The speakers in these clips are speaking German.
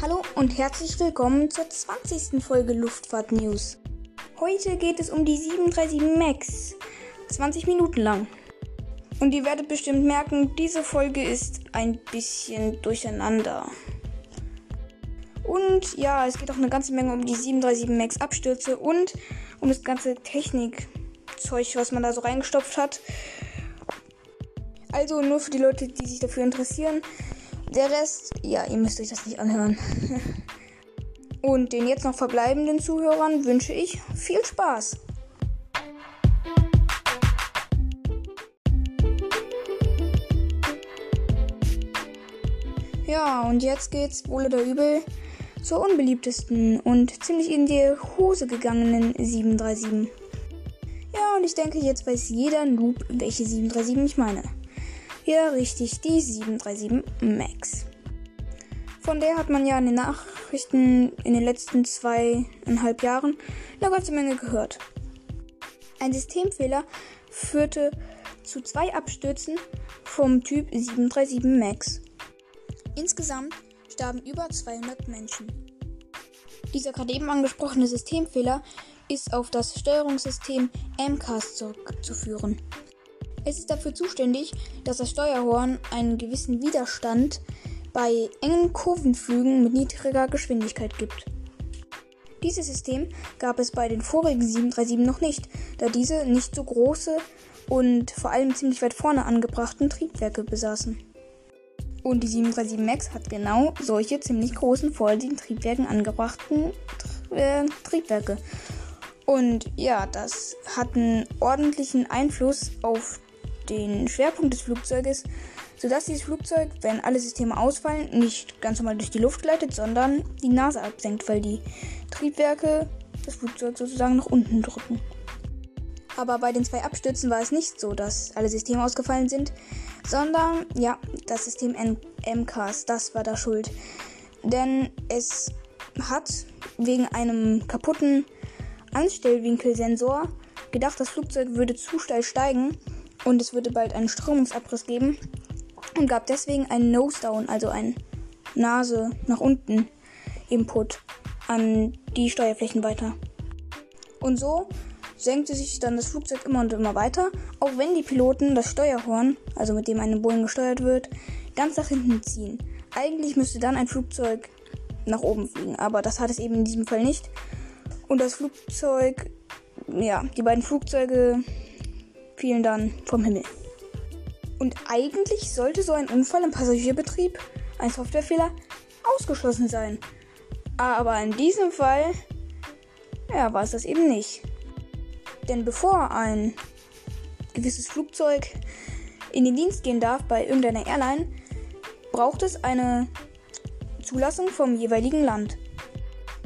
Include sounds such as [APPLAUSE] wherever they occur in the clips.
Hallo und herzlich willkommen zur 20. Folge Luftfahrt News. Heute geht es um die 737 MAX. 20 Minuten lang. Und ihr werdet bestimmt merken, diese Folge ist ein bisschen durcheinander. Und ja, es geht auch eine ganze Menge um die 737 MAX Abstürze und um das ganze Technikzeug, was man da so reingestopft hat. Also nur für die Leute, die sich dafür interessieren. Der Rest, ja, ihr müsst euch das nicht anhören. [LAUGHS] Und den jetzt noch verbleibenden Zuhörern wünsche ich viel Spaß. Ja, und jetzt geht's wohl oder übel zur unbeliebtesten und ziemlich in die Hose gegangenen 737. Ja, und ich denke, jetzt weiß jeder Noob, welche 737 ich meine. Ja, richtig, die 737 MAX. Von der hat man ja in den Nachrichten in den letzten zweieinhalb Jahren eine ganze Menge gehört. Ein Systemfehler führte zu zwei Abstürzen vom Typ 737 MAX. Insgesamt starben über 200 Menschen. Dieser gerade eben angesprochene Systemfehler ist auf das Steuerungssystem MCAS zurückzuführen. Es ist dafür zuständig, dass das Steuerhorn einen gewissen Widerstand bei engen Kurvenflügen mit niedriger Geschwindigkeit gibt. Dieses System gab es bei den vorigen 737 noch nicht, da diese nicht so große und vor allem ziemlich weit vorne angebrachten Triebwerke besaßen. Und die 737 MAX hat genau solche ziemlich großen vor den Triebwerken angebrachten äh, Triebwerke. Und ja, das hat einen ordentlichen Einfluss auf den Schwerpunkt des Flugzeuges, sodass dieses Flugzeug, wenn alle Systeme ausfallen, nicht ganz normal durch die Luft gleitet, sondern die Nase absenkt, weil die Triebwerke das Flugzeug sozusagen nach unten drücken. Aber bei den zwei Abstürzen war es nicht so, dass alle Systeme ausgefallen sind, sondern ja, das System MCAS, das war da schuld. Denn es hat wegen einem kaputten Anstellwinkelsensor gedacht, das Flugzeug würde zu steil steigen und es würde bald einen Strömungsabriss geben und gab deswegen einen Nose-Down, also ein Nase nach unten Input an die Steuerflächen weiter. Und so senkte sich dann das Flugzeug immer und immer weiter, auch wenn die Piloten das Steuerhorn, also mit dem eine Boeing gesteuert wird, ganz nach hinten ziehen. Eigentlich müsste dann ein Flugzeug nach oben fliegen, aber das hat es eben in diesem Fall nicht. Und das Flugzeug, ja, die beiden Flugzeuge fielen dann vom Himmel. Und eigentlich sollte so ein Unfall im Passagierbetrieb, ein Softwarefehler, ausgeschlossen sein. Aber in diesem Fall, ja, war es das eben nicht. Denn bevor ein gewisses Flugzeug in den Dienst gehen darf bei irgendeiner Airline, braucht es eine Zulassung vom jeweiligen Land.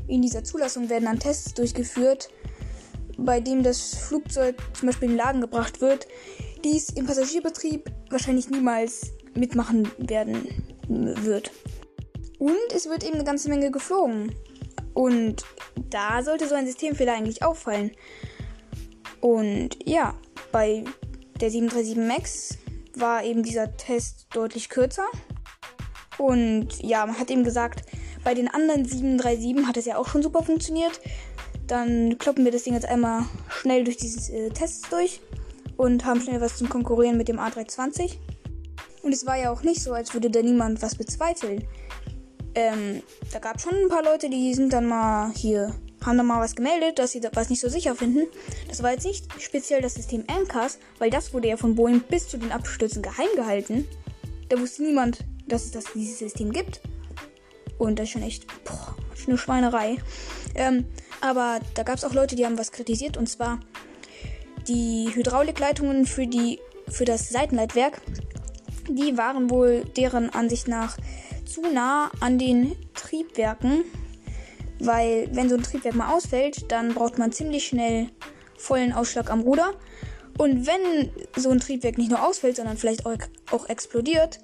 In dieser Zulassung werden dann Tests durchgeführt, bei dem das Flugzeug zum Beispiel in Lagen gebracht wird, die es im Passagierbetrieb wahrscheinlich niemals mitmachen werden wird. Und es wird eben eine ganze Menge geflogen. Und da sollte so ein Systemfehler eigentlich auffallen. Und ja, bei der 737 MAX war eben dieser Test deutlich kürzer. Und ja, man hat eben gesagt, bei den anderen 737 hat es ja auch schon super funktioniert. Dann kloppen wir das Ding jetzt einmal schnell durch diese äh, Tests durch und haben schnell was zum Konkurrieren mit dem A320. Und es war ja auch nicht so, als würde da niemand was bezweifeln. Ähm, da gab es schon ein paar Leute, die sind dann mal hier, haben dann mal was gemeldet, dass sie da was nicht so sicher finden. Das war jetzt nicht speziell das System MCAS, weil das wurde ja von Boeing bis zu den Abstürzen geheim gehalten. Da wusste niemand, dass es das, dieses System gibt. Und das ist schon echt boah, eine Schweinerei. Ähm, aber da gab es auch Leute, die haben was kritisiert. Und zwar die Hydraulikleitungen für, die, für das Seitenleitwerk. Die waren wohl deren Ansicht nach zu nah an den Triebwerken. Weil wenn so ein Triebwerk mal ausfällt, dann braucht man ziemlich schnell vollen Ausschlag am Ruder. Und wenn so ein Triebwerk nicht nur ausfällt, sondern vielleicht auch, auch explodiert,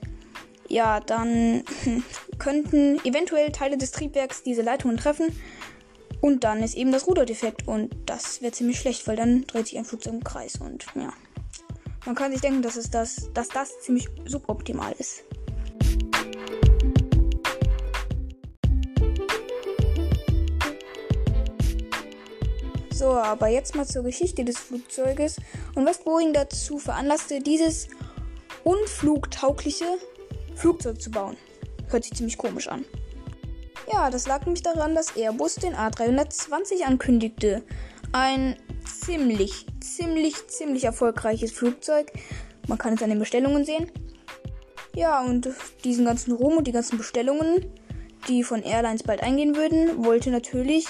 ja, dann [LAUGHS] könnten eventuell Teile des Triebwerks diese Leitungen treffen. Und dann ist eben das Ruder defekt und das wäre ziemlich schlecht, weil dann dreht sich ein Flugzeug im Kreis und ja. Man kann sich denken, dass, es das, dass das ziemlich suboptimal ist. So, aber jetzt mal zur Geschichte des Flugzeuges und was Boeing dazu veranlasste, dieses unflugtaugliche Flugzeug zu bauen. Hört sich ziemlich komisch an. Ja, das lag nämlich daran, dass Airbus den A320 ankündigte. Ein ziemlich, ziemlich, ziemlich erfolgreiches Flugzeug. Man kann es an den Bestellungen sehen. Ja, und diesen ganzen Ruhm und die ganzen Bestellungen, die von Airlines bald eingehen würden, wollte natürlich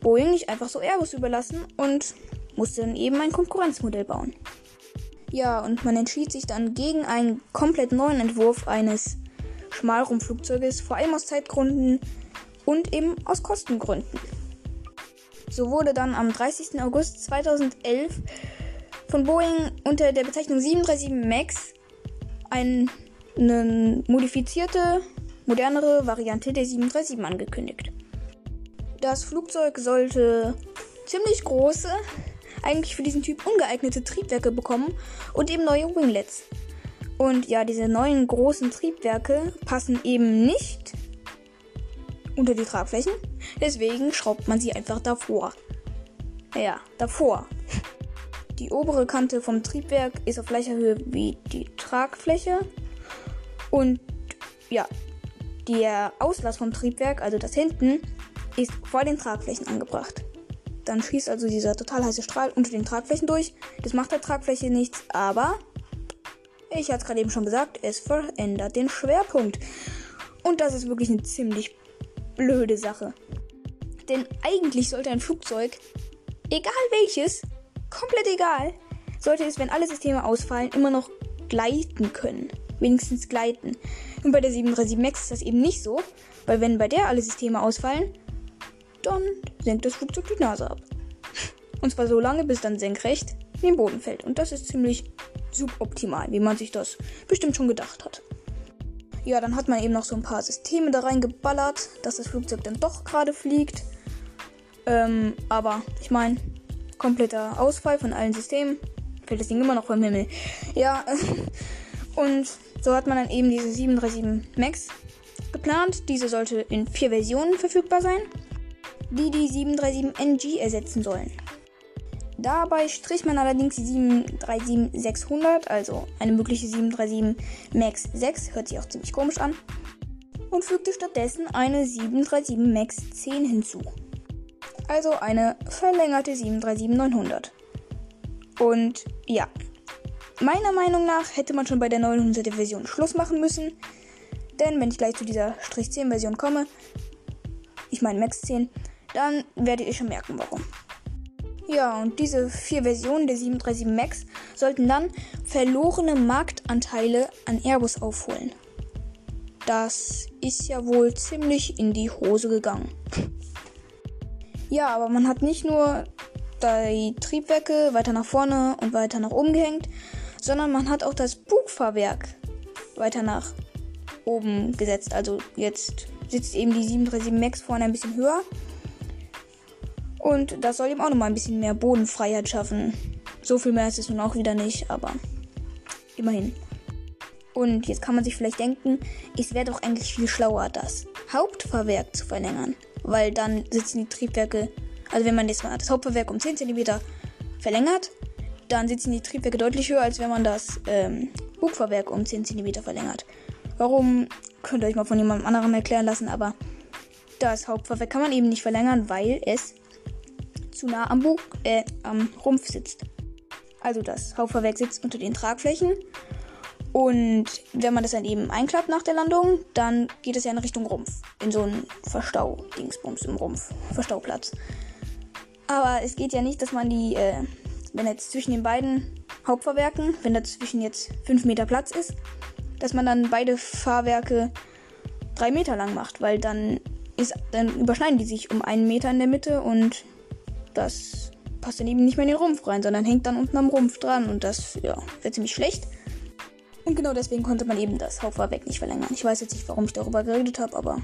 Boeing nicht einfach so Airbus überlassen und musste dann eben ein Konkurrenzmodell bauen. Ja, und man entschied sich dann gegen einen komplett neuen Entwurf eines Schmalrumpflugzeuges, vor allem aus Zeitgründen und eben aus Kostengründen. So wurde dann am 30. August 2011 von Boeing unter der Bezeichnung 737 MAX ein, eine modifizierte, modernere Variante der 737 angekündigt. Das Flugzeug sollte ziemlich große, eigentlich für diesen Typ ungeeignete Triebwerke bekommen und eben neue Winglets. Und ja, diese neuen großen Triebwerke passen eben nicht unter die Tragflächen. Deswegen schraubt man sie einfach davor. Ja, davor. Die obere Kante vom Triebwerk ist auf gleicher Höhe wie die Tragfläche. Und ja, der Auslass vom Triebwerk, also das hinten, ist vor den Tragflächen angebracht. Dann schießt also dieser total heiße Strahl unter den Tragflächen durch. Das macht der Tragfläche nichts, aber ich hatte es gerade eben schon gesagt, es verändert den Schwerpunkt. Und das ist wirklich eine ziemlich blöde Sache. Denn eigentlich sollte ein Flugzeug, egal welches, komplett egal, sollte es, wenn alle Systeme ausfallen, immer noch gleiten können. Wenigstens gleiten. Und bei der 737 MAX ist das eben nicht so, weil wenn bei der alle Systeme ausfallen, dann senkt das Flugzeug die Nase ab. Und zwar so lange, bis dann senkrecht in den Boden fällt. Und das ist ziemlich suboptimal, wie man sich das bestimmt schon gedacht hat. Ja, dann hat man eben noch so ein paar Systeme da reingeballert, dass das Flugzeug dann doch gerade fliegt. Ähm, aber ich meine, kompletter Ausfall von allen Systemen. Fällt das Ding immer noch vom Himmel. Ja, [LAUGHS] und so hat man dann eben diese 737 MAX geplant. Diese sollte in vier Versionen verfügbar sein, die die 737 NG ersetzen sollen. Dabei strich man allerdings die 737-600, also eine mögliche 737 MAX 6, hört sich auch ziemlich komisch an, und fügte stattdessen eine 737 MAX 10 hinzu. Also eine verlängerte 737-900. Und ja, meiner Meinung nach hätte man schon bei der 900 Version Schluss machen müssen, denn wenn ich gleich zu dieser Strich 10 Version komme, ich meine Max 10, dann werdet ihr schon merken, warum. Ja, und diese vier Versionen der 737 MAX sollten dann verlorene Marktanteile an Airbus aufholen. Das ist ja wohl ziemlich in die Hose gegangen. [LAUGHS] Ja, aber man hat nicht nur die Triebwerke weiter nach vorne und weiter nach oben gehängt, sondern man hat auch das Bugfahrwerk weiter nach oben gesetzt. Also jetzt sitzt eben die 737 MAX vorne ein bisschen höher und das soll ihm auch nochmal ein bisschen mehr Bodenfreiheit schaffen. So viel mehr ist es nun auch wieder nicht, aber immerhin. Und jetzt kann man sich vielleicht denken, es wäre doch eigentlich viel schlauer, das Hauptfahrwerk zu verlängern. Weil dann sitzen die Triebwerke, also wenn man das, das Hauptfahrwerk um 10 cm verlängert, dann sitzen die Triebwerke deutlich höher, als wenn man das ähm, Bugfahrwerk um 10 cm verlängert. Warum, könnt ihr euch mal von jemandem anderen erklären lassen, aber das Hauptfahrwerk kann man eben nicht verlängern, weil es zu nah am, Bug, äh, am Rumpf sitzt. Also das Hauptfahrwerk sitzt unter den Tragflächen. Und wenn man das dann eben einklappt nach der Landung, dann geht es ja in Richtung Rumpf. In so einen Verstau-Dingsbums im Rumpf. Verstauplatz. Aber es geht ja nicht, dass man die, äh, wenn jetzt zwischen den beiden Hauptfahrwerken, wenn dazwischen jetzt 5 Meter Platz ist, dass man dann beide Fahrwerke 3 Meter lang macht, weil dann ist, dann überschneiden die sich um einen Meter in der Mitte und das passt dann eben nicht mehr in den Rumpf rein, sondern hängt dann unten am Rumpf dran und das, ja, wäre ziemlich schlecht. Und genau deswegen konnte man eben das Hauptfahrwerk nicht verlängern. Ich weiß jetzt nicht, warum ich darüber geredet habe, aber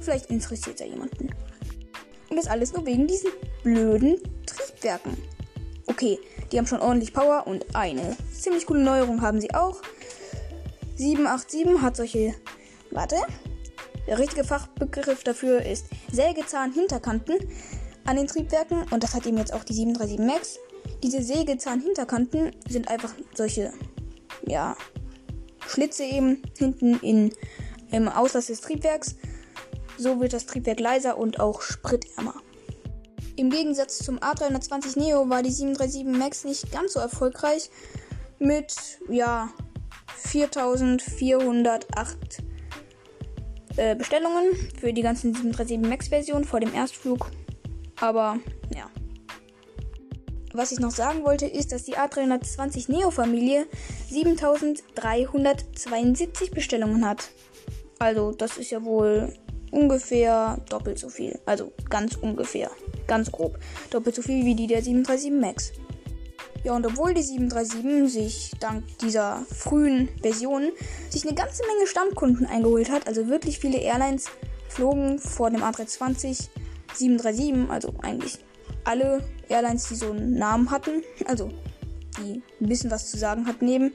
vielleicht interessiert ja jemanden. Und das alles nur wegen diesen blöden Triebwerken. Okay, die haben schon ordentlich Power und eine ziemlich coole Neuerung haben sie auch. 787 hat solche. Warte. Der richtige Fachbegriff dafür ist Sägezahn-Hinterkanten. An den Triebwerken und das hat eben jetzt auch die 737 MAX. Diese Sägezahnhinterkanten sind einfach solche, ja, Schlitze eben hinten in, im Auslass des Triebwerks. So wird das Triebwerk leiser und auch spritärmer. Im Gegensatz zum A320 Neo war die 737 MAX nicht ganz so erfolgreich mit ja 4408 äh, Bestellungen für die ganzen 737 MAX Versionen vor dem Erstflug. Aber ja. Was ich noch sagen wollte, ist, dass die A320 Neo Familie 7372 Bestellungen hat. Also, das ist ja wohl ungefähr doppelt so viel. Also, ganz ungefähr. Ganz grob. Doppelt so viel wie die der 737 MAX. Ja, und obwohl die 737 sich dank dieser frühen Version sich eine ganze Menge Stammkunden eingeholt hat, also wirklich viele Airlines flogen vor dem A320 737, also eigentlich alle Airlines, die so einen Namen hatten, also die ein bisschen was zu sagen hatten neben.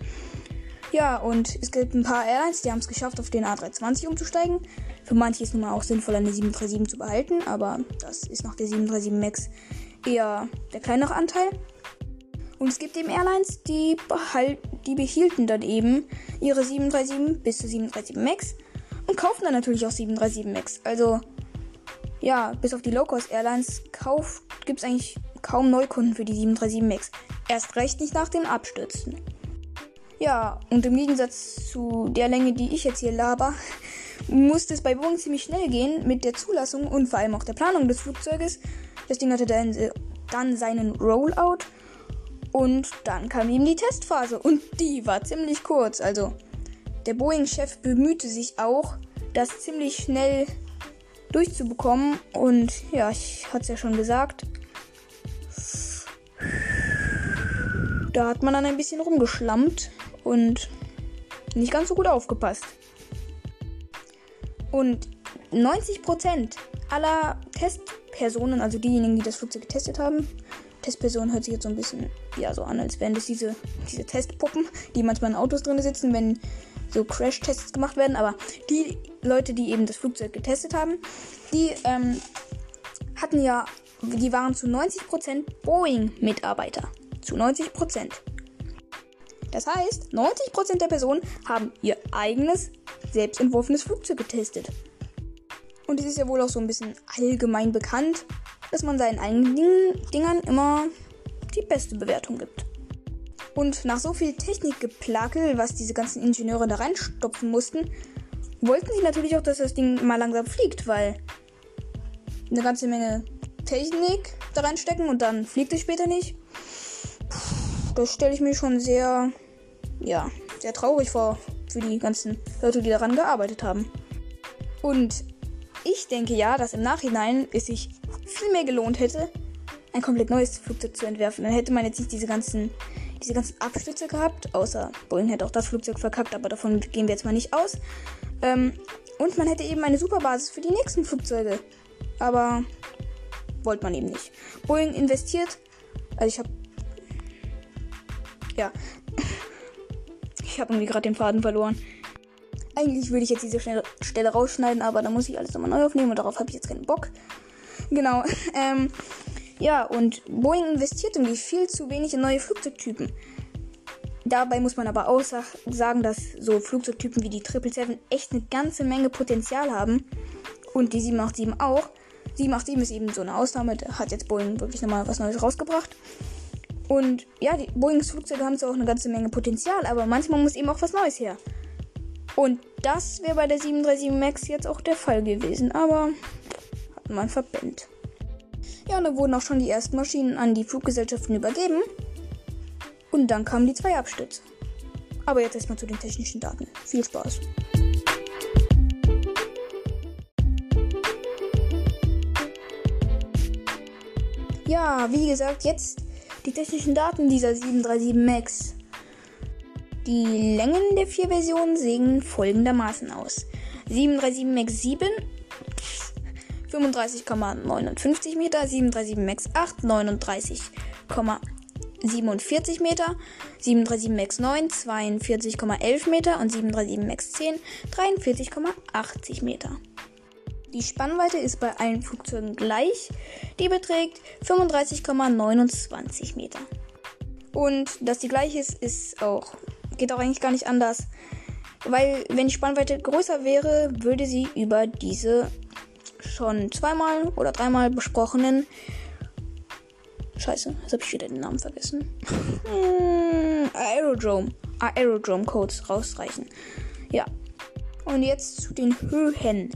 Ja, und es gibt ein paar Airlines, die haben es geschafft, auf den A320 umzusteigen. Für manche ist nun mal auch sinnvoll, eine 737 zu behalten, aber das ist nach der 737 MAX eher der kleinere Anteil. Und es gibt eben Airlines, die, behal die behielten dann eben ihre 737 bis zu 737 MAX und kaufen dann natürlich auch 737 MAX. Also, ja, bis auf die Low-Cost Airlines gibt es eigentlich kaum Neukunden für die 737 MAX. Erst recht nicht nach den Abstürzen. Ja, und im Gegensatz zu der Länge, die ich jetzt hier laber, [LAUGHS] musste es bei Boeing ziemlich schnell gehen mit der Zulassung und vor allem auch der Planung des Flugzeuges. Das Ding hatte dann, dann seinen Rollout und dann kam eben die Testphase und die war ziemlich kurz. Also der Boeing-Chef bemühte sich auch, das ziemlich schnell durchzubekommen. Und ja, ich hatte es ja schon gesagt. Da hat man dann ein bisschen rumgeschlammt und nicht ganz so gut aufgepasst. Und 90% aller Testpersonen, also diejenigen, die das Flugzeug getestet haben, Testperson hört sich jetzt so ein bisschen ja so an, als wären das diese, diese Testpuppen, die manchmal in Autos drin sitzen, wenn so Crash-Tests gemacht werden. Aber die Leute, die eben das Flugzeug getestet haben, die ähm, hatten ja, die waren zu 90% Boeing-Mitarbeiter. Zu 90%. Das heißt, 90% der Personen haben ihr eigenes, selbst entworfenes Flugzeug getestet. Und es ist ja wohl auch so ein bisschen allgemein bekannt, dass man seinen eigenen Dingern immer die beste Bewertung gibt. Und nach so viel Technikgeplakel, was diese ganzen Ingenieure da reinstopfen mussten, wollten sie natürlich auch, dass das Ding mal langsam fliegt, weil eine ganze Menge Technik da reinstecken und dann fliegt es später nicht. Das stelle ich mir schon sehr, ja, sehr traurig vor für die ganzen Leute, die daran gearbeitet haben. Und ich denke ja, dass im Nachhinein es sich viel mehr gelohnt hätte, ein komplett neues Flugzeug zu entwerfen. Dann hätte man jetzt nicht diese ganzen, diese ganzen Abstürze gehabt, außer Boeing hätte auch das Flugzeug verkackt, aber davon gehen wir jetzt mal nicht aus. Ähm, und man hätte eben eine super Basis für die nächsten Flugzeuge. Aber wollte man eben nicht. Boeing investiert, also ich habe, ja, [LAUGHS] ich habe irgendwie gerade den Faden verloren. Eigentlich würde ich jetzt diese Stelle rausschneiden, aber da muss ich alles nochmal neu aufnehmen und darauf habe ich jetzt keinen Bock. Genau. [LAUGHS] Ähm, ja, und Boeing investiert irgendwie viel zu wenig in neue Flugzeugtypen. Dabei muss man aber auch sagen, dass so Flugzeugtypen wie die 777 echt eine ganze Menge Potenzial haben. Und die 787 auch. 787 ist eben so eine Ausnahme, da hat jetzt Boeing wirklich nochmal was Neues rausgebracht. Und ja, die Boeings Flugzeuge haben zwar auch eine ganze Menge Potenzial, aber manchmal muss eben auch was Neues her. Und das wäre bei der 737 MAX jetzt auch der Fall gewesen, aber hat man verpennt. Ja, und da wurden auch schon die ersten Maschinen an die Fluggesellschaften übergeben. Und dann kamen die zwei Abstürze. Aber jetzt erstmal zu den technischen Daten. Viel Spaß. Ja, wie gesagt, jetzt die technischen Daten dieser 737 MAX. Die Längen der vier Versionen sehen folgendermaßen aus. 737 MAX 7 35,59 Meter, 737 MAX 8 39,47 Meter, 737 MAX 9 42,11 Meter und 737 MAX 10 43,80 Meter. Die Spannweite ist bei allen Flugzeugen gleich. Die beträgt 35,29 Meter. Und dass die gleich ist, ist auch, geht auch eigentlich gar nicht anders. Weil wenn die Spannweite größer wäre, würde sie über diese schon zweimal oder dreimal besprochenen Scheiße, jetzt habe ich wieder den Namen vergessen. hm, Aerodrome. Aerodrome Codes rausreichen. Ja. Und jetzt zu den Höhen.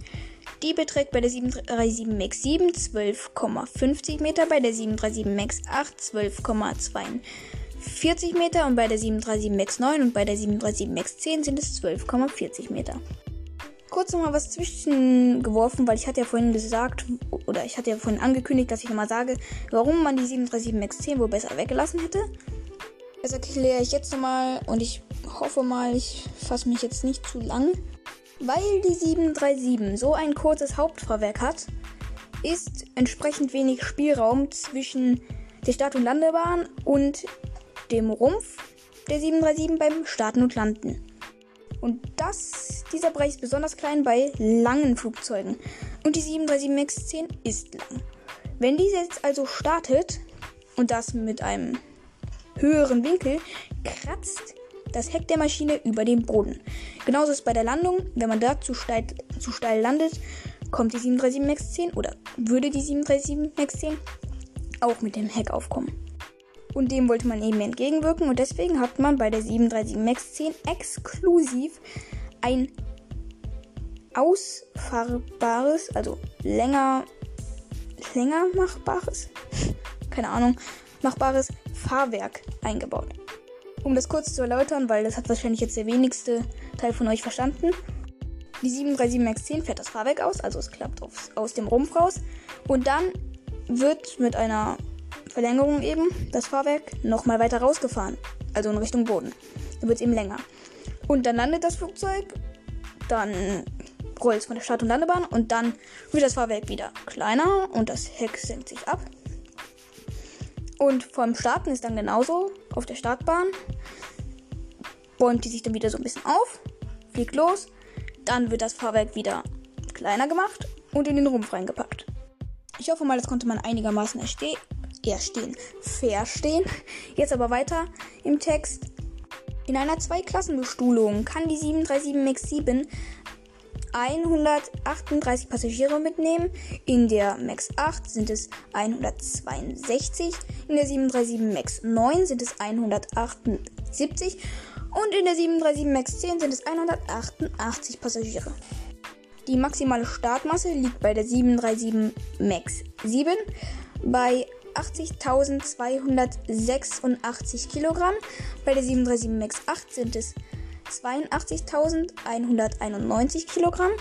Die beträgt bei der 737 MAX 7 12,50 Meter, bei der 737 MAX 8 12,42 Meter und bei der 737 MAX 9 und bei der 737 MAX 10 sind es 12,40 Meter. Kurz nochmal was zwischengeworfen, weil ich hatte ja vorhin gesagt, oder ich hatte ja vorhin angekündigt, dass ich nochmal sage, warum man die 737 MAX 10 wohl besser weggelassen hätte. Das erkläre ich jetzt nochmal und ich hoffe mal, ich fasse mich jetzt nicht zu lang. Weil die 737 so ein kurzes Hauptfahrwerk hat, ist entsprechend wenig Spielraum zwischen der Start- und Landebahn und dem Rumpf der 737 beim Starten und Landen. Und das, dieser Bereich ist besonders klein bei langen Flugzeugen. Und die 737 MAX 10 ist lang. Wenn diese jetzt also startet und das mit einem höheren Winkel, kratzt das Heck der Maschine über den Boden. Genauso ist es bei der Landung. Wenn man da zu steil, zu steil landet, kommt die 737 MAX 10 oder würde die 737 MAX 10 auch mit dem Heck aufkommen. Und dem wollte man eben entgegenwirken und deswegen hat man bei der 737 MAX 10 exklusiv ein ausfahrbares, also länger, länger machbares, keine Ahnung, machbares Fahrwerk eingebaut. Um das kurz zu erläutern, weil das hat wahrscheinlich jetzt der wenigste Teil von euch verstanden. Die 737 MAX 10 fährt das Fahrwerk aus, also es klappt aufs, aus dem Rumpf raus. Und dann wird mit einer Verlängerung eben das Fahrwerk nochmal weiter rausgefahren, also in Richtung Boden. Dann wird es eben länger. Und dann landet das Flugzeug, dann rollt es von der Start- und Landebahn und dann wird das Fahrwerk wieder kleiner und das Heck senkt sich ab. Und vom Starten ist dann genauso auf der Startbahn. Bäumt die sich dann wieder so ein bisschen auf, fliegt los. Dann wird das Fahrwerk wieder kleiner gemacht und in den Rumpf reingepackt. Ich hoffe mal, das konnte man einigermaßen erstehen. Verstehen. Jetzt aber weiter im Text. In einer Zweiklassenbestuhlung kann die 737 MAX 7 138 Passagiere mitnehmen. In der MAX 8 sind es 162. In der 737 MAX 9 sind es 178. Und in der 737 MAX 10 sind es 188 Passagiere. Die maximale Startmasse liegt bei der 737 MAX 7 bei 80.286 Kilogramm. Bei der 737 MAX 8 sind es 82.191 Kilogramm.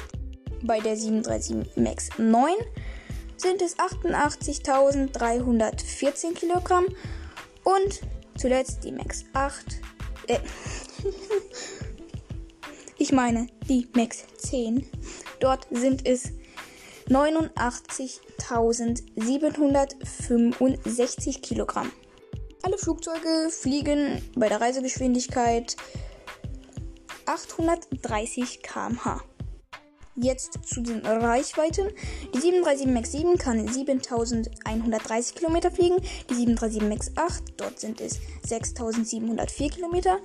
Bei der 737 MAX 9 sind es 88.314 Kilogramm. Und zuletzt die MAX 8. Äh, [LAUGHS] ich meine die MAX 10. Dort sind es 89.765 Kilogramm. Alle Flugzeuge fliegen bei der Reisegeschwindigkeit 830 km/h. Jetzt zu den Reichweiten. Die 737 MAX 7 kann 7130 km fliegen. Die 737 MAX 8, dort sind es 6704 km.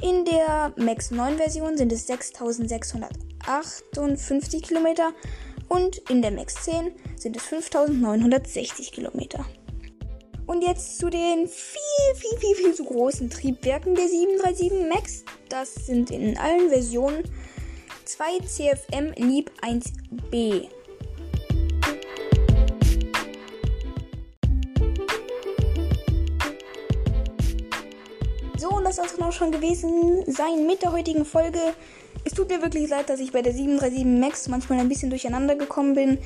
In der MAX 9 Version sind es 6658 km. Und in der MAX 10 sind es 5960 km. Und jetzt zu den viel, viel, viel, viel zu großen Triebwerken der 737 MAX. Das sind in allen Versionen 2 CFM Lieb 1B. So, und das soll es auch schon gewesen sein mit der heutigen Folge. Es tut mir wirklich leid, dass ich bei der 737 MAX manchmal ein bisschen durcheinander gekommen bin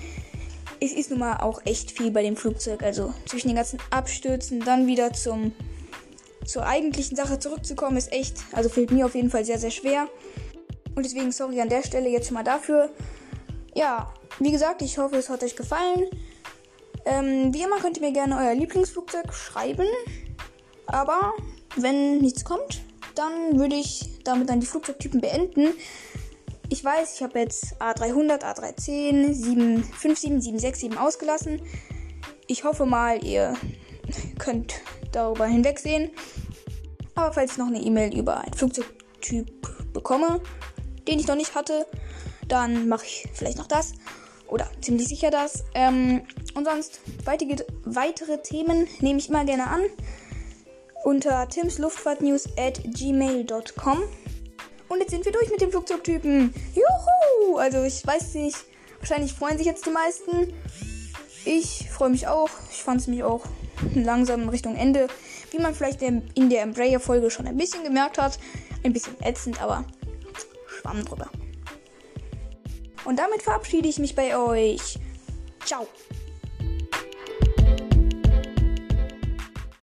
es ist nun mal auch echt viel bei dem Flugzeug. Also zwischen den ganzen Abstürzen, dann wieder zum zur eigentlichen Sache zurückzukommen, ist echt, also fällt mir auf jeden Fall sehr, sehr schwer. Und deswegen sorry an der Stelle jetzt schon mal dafür. Ja, wie gesagt, ich hoffe, es hat euch gefallen. Ähm, wie immer könnt ihr mir gerne euer Lieblingsflugzeug schreiben. Aber wenn nichts kommt, dann würde ich damit dann die Flugzeugtypen beenden. Ich weiß, ich habe jetzt A300, A310, 757, 767 ausgelassen. Ich hoffe mal, ihr [LAUGHS] könnt darüber hinwegsehen. Aber falls ich noch eine E-Mail über einen Flugzeugtyp bekomme, den ich noch nicht hatte, dann mache ich vielleicht noch das. Oder ziemlich sicher das. Ähm, und sonst weitere, weitere Themen nehme ich immer gerne an. Unter timsluftfahrtnews at gmail.com. Und jetzt sind wir durch mit dem Flugzeugtypen. Juhu! Also ich weiß nicht. Wahrscheinlich freuen sich jetzt die meisten. Ich freue mich auch. Ich fand es mich auch langsam in Richtung Ende. Wie man vielleicht in der Embraer-Folge schon ein bisschen gemerkt hat. Ein bisschen ätzend, aber schwamm drüber. Und damit verabschiede ich mich bei euch. Ciao.